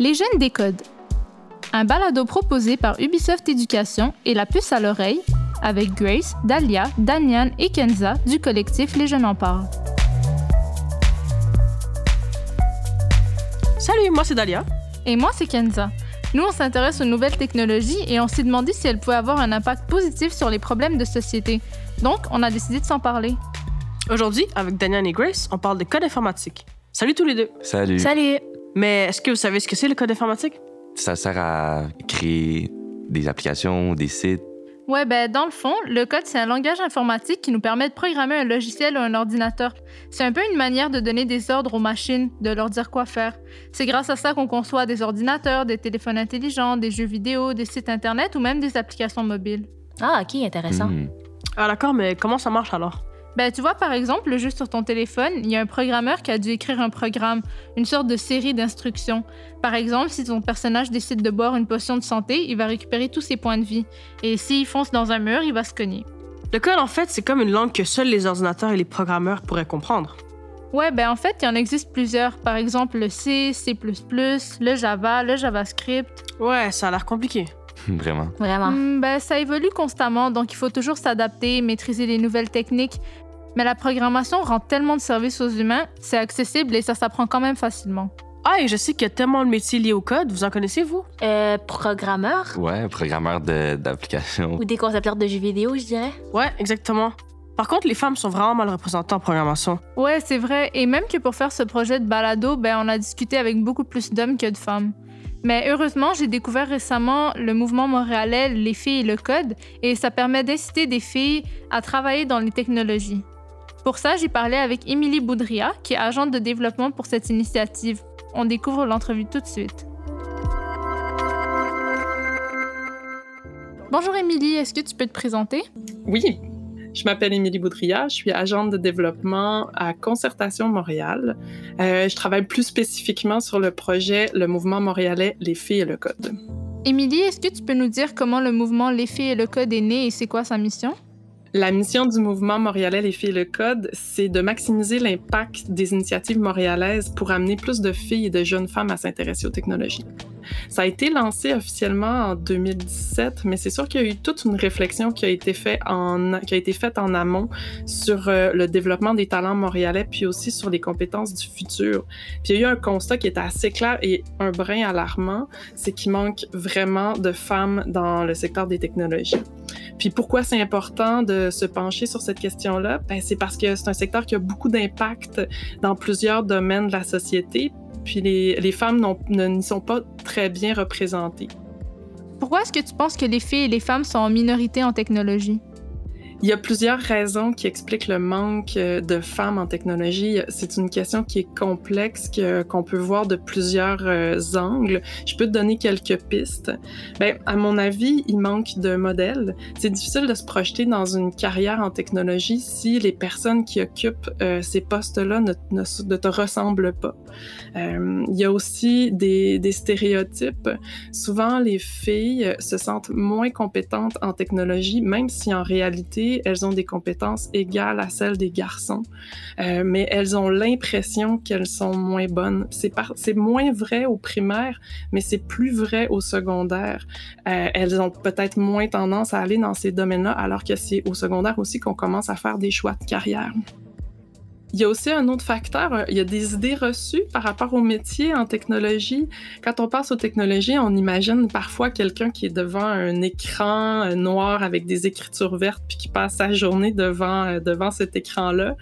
Les jeunes décodent. Un balado proposé par Ubisoft Éducation et la puce à l'oreille avec Grace, Dahlia, Danian et Kenza du collectif Les Jeunes en parlent. Salut, moi c'est Dahlia. Et moi c'est Kenza. Nous, on s'intéresse aux nouvelles technologies et on s'est demandé si elles pouvaient avoir un impact positif sur les problèmes de société. Donc, on a décidé de s'en parler. Aujourd'hui, avec Daniel et Grace, on parle de code informatique. Salut tous les deux. Salut. Salut! Mais est-ce que vous savez ce que c'est le code informatique? Ça sert à créer des applications, des sites. Ouais, ben dans le fond, le code, c'est un langage informatique qui nous permet de programmer un logiciel ou un ordinateur. C'est un peu une manière de donner des ordres aux machines, de leur dire quoi faire. C'est grâce à ça qu'on conçoit des ordinateurs, des téléphones intelligents, des jeux vidéo, des sites Internet ou même des applications mobiles. Ah, ok, intéressant. Hmm. Ah d'accord, mais comment ça marche alors? Ben, tu vois, par exemple, le jeu sur ton téléphone, il y a un programmeur qui a dû écrire un programme, une sorte de série d'instructions. Par exemple, si ton personnage décide de boire une potion de santé, il va récupérer tous ses points de vie. Et s'il fonce dans un mur, il va se cogner. Le code, en fait, c'est comme une langue que seuls les ordinateurs et les programmeurs pourraient comprendre. Ouais, ben en fait, il y en existe plusieurs. Par exemple, le C, C++, le Java, le JavaScript. Ouais, ça a l'air compliqué. Vraiment. Vraiment. Hmm, ben, ça évolue constamment, donc il faut toujours s'adapter, maîtriser les nouvelles techniques. Mais la programmation rend tellement de services aux humains, c'est accessible et ça s'apprend quand même facilement. Ah, et je sais qu'il y a tellement de métiers liés au code. Vous en connaissez, vous? Euh, programmeur? Ouais, programmeur de- d'applications. ou des concepteurs de jeux vidéo, je dirais. Ouais, exactement. Par contre, les femmes sont vraiment mal représentées en programmation. Ouais, c'est vrai. Et même que pour faire ce projet de balado, ben, on a discuté avec beaucoup plus d'hommes que de femmes. Mais heureusement, j'ai découvert récemment le mouvement montréalais Les filles et le code, et ça permet d'inciter des filles à travailler dans les technologies. Pour ça, j'ai parlé avec Émilie Boudria, qui est agente de développement pour cette initiative. On découvre l'entrevue tout de suite. Bonjour Émilie, est-ce que tu peux te présenter? Oui, je m'appelle Émilie Boudria, je suis agente de développement à Concertation Montréal. Euh, je travaille plus spécifiquement sur le projet Le mouvement montréalais Les filles et le code. Émilie, est-ce que tu peux nous dire comment le mouvement Les filles et le code est né et c'est quoi sa mission? La mission du mouvement montréalais Les filles le code, c'est de maximiser l'impact des initiatives montréalaises pour amener plus de filles et de jeunes femmes à s'intéresser aux technologies. Ça a été lancé officiellement en 2017, mais c'est sûr qu'il y a eu toute une réflexion qui a été, faite en amont sur euh, le développement des talents montréalais, puis aussi sur les compétences du futur. Puis il y a eu un constat qui était assez clair et un brin alarmant, c'est qu'il manque vraiment de femmes dans le secteur des technologies. Puis pourquoi c'est important de se pencher sur cette question-là? Ben, c'est parce que c'est un secteur qui a beaucoup d'impact dans plusieurs domaines de la société, puis les, les femmes n'y sont pas très bien représentées. Pourquoi est-ce que tu penses que les filles et les femmes sont en minorité en technologie? Il y a plusieurs raisons qui expliquent le manque euh, de femmes en technologie. C'est une question qui est complexe, qu'on peut voir de plusieurs euh, angles. Je peux te donner quelques pistes. Ben, à mon avis, il manque de modèles. C'est difficile de se projeter dans une carrière en technologie si les personnes qui occupent euh, ces postes-là ne, te ressemblent pas. Il y a aussi des stéréotypes. Souvent, les filles se sentent moins compétentes en technologie, même si en réalité, elles ont des compétences égales à celles des garçons. Euh, mais elles ont l'impression qu'elles sont moins bonnes. C'est moins vrai au primaire, mais c'est plus vrai au secondaire. Euh, elles ont peut-être moins tendance à aller dans ces domaines-là, alors que c'est au secondaire aussi qu'on commence à faire des choix de carrière. Il y a aussi un autre facteur, euh, il y a des idées reçues par rapport au métier en technologie. Quand on passe aux technologies, on imagine parfois quelqu'un qui est devant un écran euh, noir avec des écritures vertes puis qui passe sa journée devant, euh, devant cet écran-là.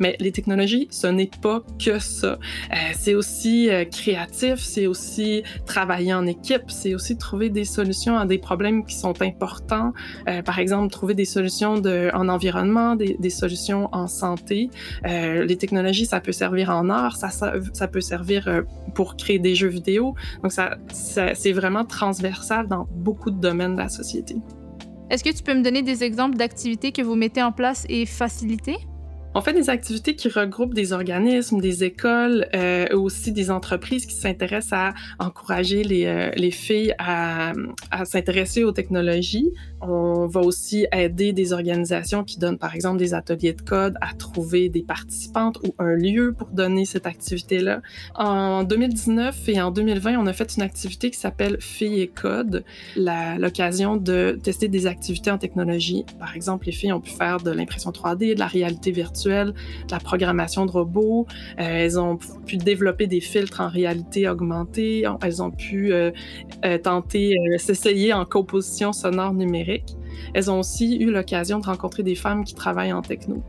Mais les technologies, ce n'est pas que ça. Euh, c'est aussi euh, créatif, c'est aussi travailler en équipe, c'est aussi trouver des solutions à des problèmes qui sont importants. Euh, par exemple, trouver des solutions en environnement, des, solutions en santé. Les technologies, ça peut servir en art, ça, peut servir pour créer des jeux vidéo. Donc, ça c'est vraiment transversal dans beaucoup de domaines de la société. Est-ce que tu peux me donner des exemples d'activités que vous mettez en place et facilitez? On fait des activités qui regroupent des organismes, des écoles, euh, aussi des entreprises qui s'intéressent à encourager les, euh, les filles à, à s'intéresser aux technologies. On va aussi aider des organisations qui donnent, par exemple, des ateliers de code à trouver des participantes ou un lieu pour donner cette activité-là. En 2019 et en 2020, on a fait une activité qui s'appelle Filles et Code, l'occasion de tester des activités en technologie. Par exemple, les filles ont pu faire de l'impression 3D, de la réalité virtuelle, la programmation de robots. Euh, elles ont pu développer des filtres en réalité augmentée. Elles ont pu euh, euh, tenter s'essayer en composition sonore numérique. Elles ont aussi eu l'occasion de rencontrer des femmes qui travaillent en techno.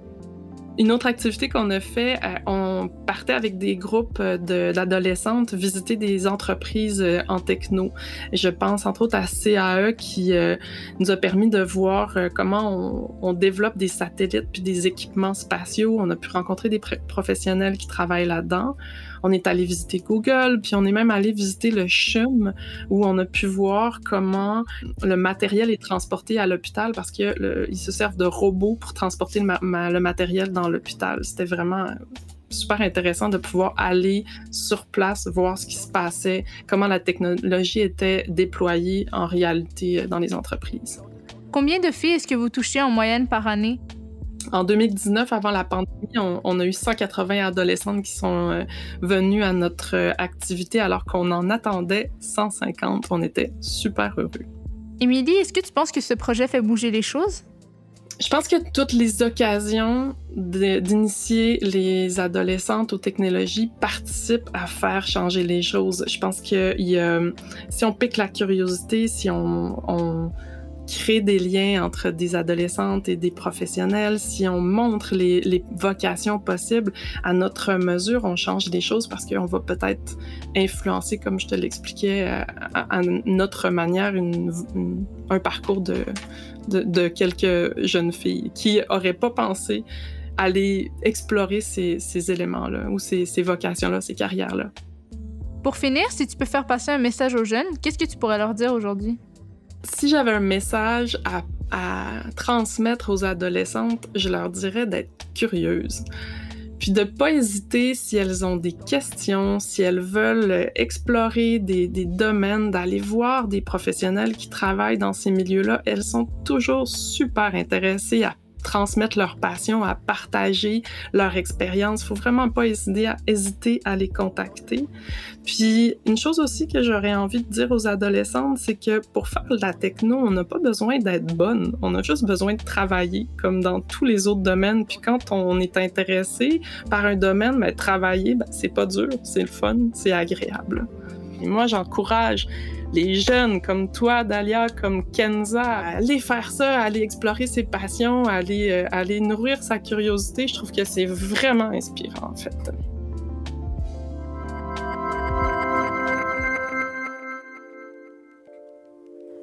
Une autre activité qu'on a fait, euh, on partait avec des groupes euh, d'adolescentes visiter des entreprises euh, en techno. Je pense entre autres à CAE qui nous a permis de voir comment on, développe des satellites puis des équipements spatiaux. On a pu rencontrer des professionnels qui travaillent là-dedans. On est allé visiter Google, puis on est même allé visiter le CHUM, où on a pu voir comment le matériel est transporté à l'hôpital parce qu'ils se servent de robots pour transporter le, matériel dans l'hôpital. C'était vraiment super intéressant de pouvoir aller sur place, voir ce qui se passait, comment la technologie était déployée en réalité dans les entreprises. Combien de filles est-ce que vous touchez en moyenne par année? En 2019, avant la pandémie, on, a eu 180 adolescentes qui sont euh, venues à notre euh, activité alors qu'on en attendait 150. On était super heureux. Émilie, est-ce que tu penses que ce projet fait bouger les choses? Je pense que toutes les occasions d'initier les adolescentes aux technologies participent à faire changer les choses. Je pense que si on pique la curiosité, si on créer des liens entre des adolescentes et des professionnels, si on montre les, vocations possibles à notre mesure, on change des choses parce qu'on va peut-être influencer, comme je te l'expliquais, à, notre manière, un parcours de, quelques jeunes filles qui n'auraient pas pensé aller explorer ces, éléments-là ou ces vocations-là, ces carrières-là. Pour finir, si tu peux faire passer un message aux jeunes, qu'est-ce que tu pourrais leur dire aujourd'hui? Si j'avais un message à, transmettre aux adolescentes, je leur dirais d'être curieuses. Puis de pas hésiter si elles ont des questions, si elles veulent explorer des domaines, d'aller voir des professionnels qui travaillent dans ces milieux-là. Elles sont toujours super intéressées à transmettre leur passion, à partager leur expérience. Faut vraiment pas hésiter à, hésiter à les contacter. Puis une chose aussi que j'aurais envie de dire aux adolescentes, c'est que pour faire de la techno, on n'a pas besoin d'être bonne. On a juste besoin de travailler, comme dans tous les autres domaines. Puis quand on est intéressé par un domaine, ben, travailler, ben, c'est pas dur, c'est le fun, c'est agréable. Moi, j'encourage les jeunes comme toi, Dalia, comme Kenza, aller faire ça, aller explorer ses passions, aller, euh, aller nourrir sa curiosité, je trouve que c'est vraiment inspirant en fait.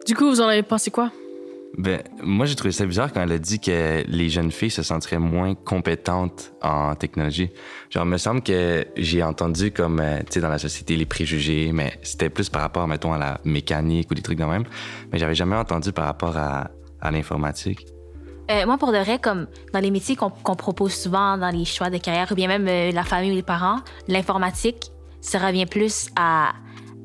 Du coup, vous en avez pensé quoi? Ben, moi, j'ai trouvé ça bizarre quand elle a dit que les jeunes filles se sentiraient moins compétentes en technologie. Genre, me semble que j'ai entendu comme, euh, tu sais, dans la société, les préjugés, mais c'était plus par rapport, mettons, à la mécanique ou des trucs de même. Mais j'avais jamais entendu par rapport à, à l'informatique. Euh, moi, pour de vrai, comme dans les métiers qu'on propose souvent dans les choix de carrière, ou bien même euh, la famille ou les parents, l'informatique, ça revient plus à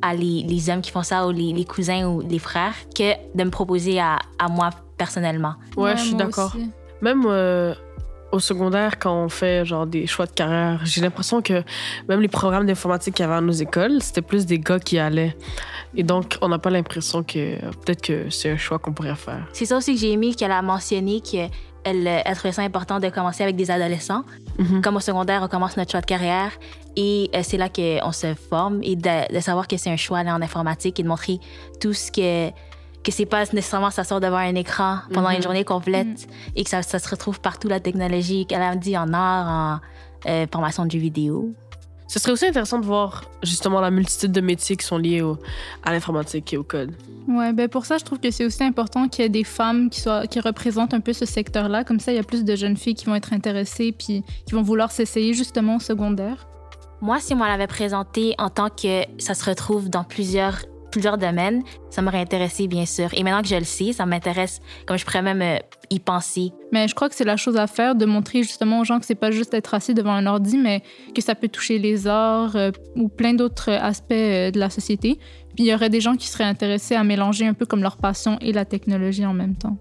à les, hommes qui font ça ou les, cousins ou les frères que de me proposer à, moi personnellement. Ouais, je suis d'accord. Même euh, au secondaire, quand on fait genre des choix de carrière, j'ai l'impression que même les programmes d'informatique qu'il y avait à nos écoles, c'était plus des gars qui allaient. Et donc, on n'a pas l'impression que peut-être que c'est un choix qu'on pourrait faire. C'est ça aussi que j'ai aimé qu'elle a mentionné qu'elle elle trouvait ça important de commencer avec des adolescents. Mm-hmm. Comme au secondaire, on commence notre choix de carrière et euh, c'est là qu'on se forme et de, savoir que c'est un choix en informatique et de montrer tout ce que que c'est pas nécessairement s'asseoir devant un écran pendant une mhm. journée complète mhm. et que ça, se retrouve partout la technologie, qu'elle a dit en art, en euh, formation de jeux vidéo. Ce serait aussi intéressant de voir justement la multitude de métiers qui sont liés à l'informatique et au code. Ouais, ben pour ça, je trouve que c'est aussi important qu'il y ait des femmes qui, soient, qui représentent un peu ce secteur-là. Comme ça, il y a plus de jeunes filles qui vont être intéressées puis qui vont vouloir s'essayer justement au secondaire. Moi, si on l'avait présenté en tant que ça se retrouve dans plusieurs plusieurs domaines, ça m'aurait intéressé, bien sûr. Et maintenant que je le sais, ça m'intéresse, comme je pourrais même euh, y penser. Mais je crois que c'est la chose à faire de montrer justement aux gens que c'est pas juste être assis devant un ordi, mais que ça peut toucher les arts euh, ou plein d'autres aspects euh, de la société. Puis il y aurait des gens qui seraient intéressés à mélanger un peu comme leur passion et la technologie en même temps.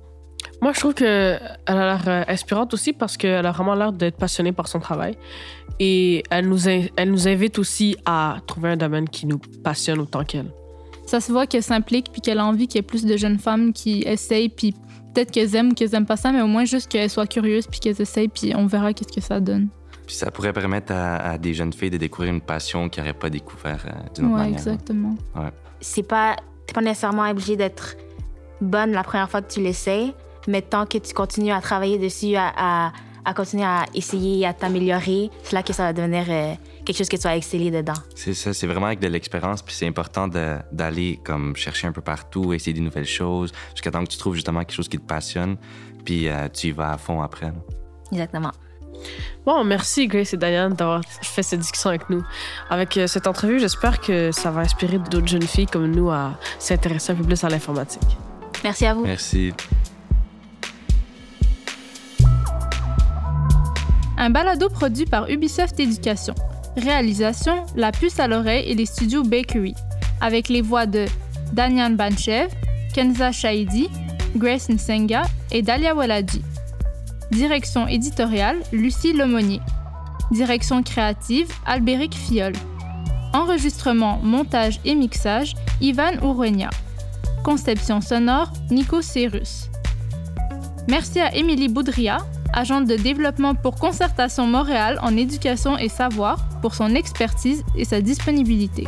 Moi, je trouve qu'elle a l'air inspirante aussi parce qu'elle a vraiment l'air d'être passionnée par son travail. Et elle nous, elle nous invite aussi à trouver un domaine qui nous passionne autant qu'elle. Ça se voit qu'elle s'implique puis qu'elle a envie qu'il y ait plus de jeunes femmes qui essayent puis peut-être qu'elles aiment ou qu'elles aiment pas ça, mais au moins juste qu'elles soient curieuses puis qu'elles essayent puis on verra qu'est-ce que ça donne. Puis ça pourrait permettre à, des jeunes filles de découvrir une passion qu'elles n'auraient pas découvert euh, d'une autre ouais, manière. Exactement. Ouais. C'est pas, pas nécessairement obligé d'être bonne la première fois que tu l'essayes mais tant que tu continues à travailler dessus, à, à, continuer à essayer, à t'améliorer, c'est là que ça va devenir euh, quelque chose que tu vas exceller dedans. C'est ça, c'est vraiment avec de l'expérience, puis c'est important d'aller comme chercher un peu partout, essayer des nouvelles choses, jusqu'à temps que tu trouves justement quelque chose qui te passionne, puis euh, tu y vas à fond après. Exactement. Bon, merci Grace et Diane d'avoir fait cette discussion avec nous. Avec euh, cette entrevue, j'espère que ça va inspirer d'autres jeunes filles comme nous à s'intéresser un peu plus à l'informatique. Merci à vous. Merci. un balado produit par Ubisoft Éducation. Réalisation La puce à l'oreille et les studios Bakery, avec les voix de Danyan Banchev, Kenza Shahidi, Grace Nsenga et Dalia Waladi. Direction éditoriale Lucie Lemonnier. Direction créative Albéric Fiol. Enregistrement, montage et mixage Ivan Ourouenia. Conception sonore Nico Cérus. Merci à Émilie Boudria, agente de développement pour Concertation Montréal en éducation et savoir, pour son expertise et sa disponibilité.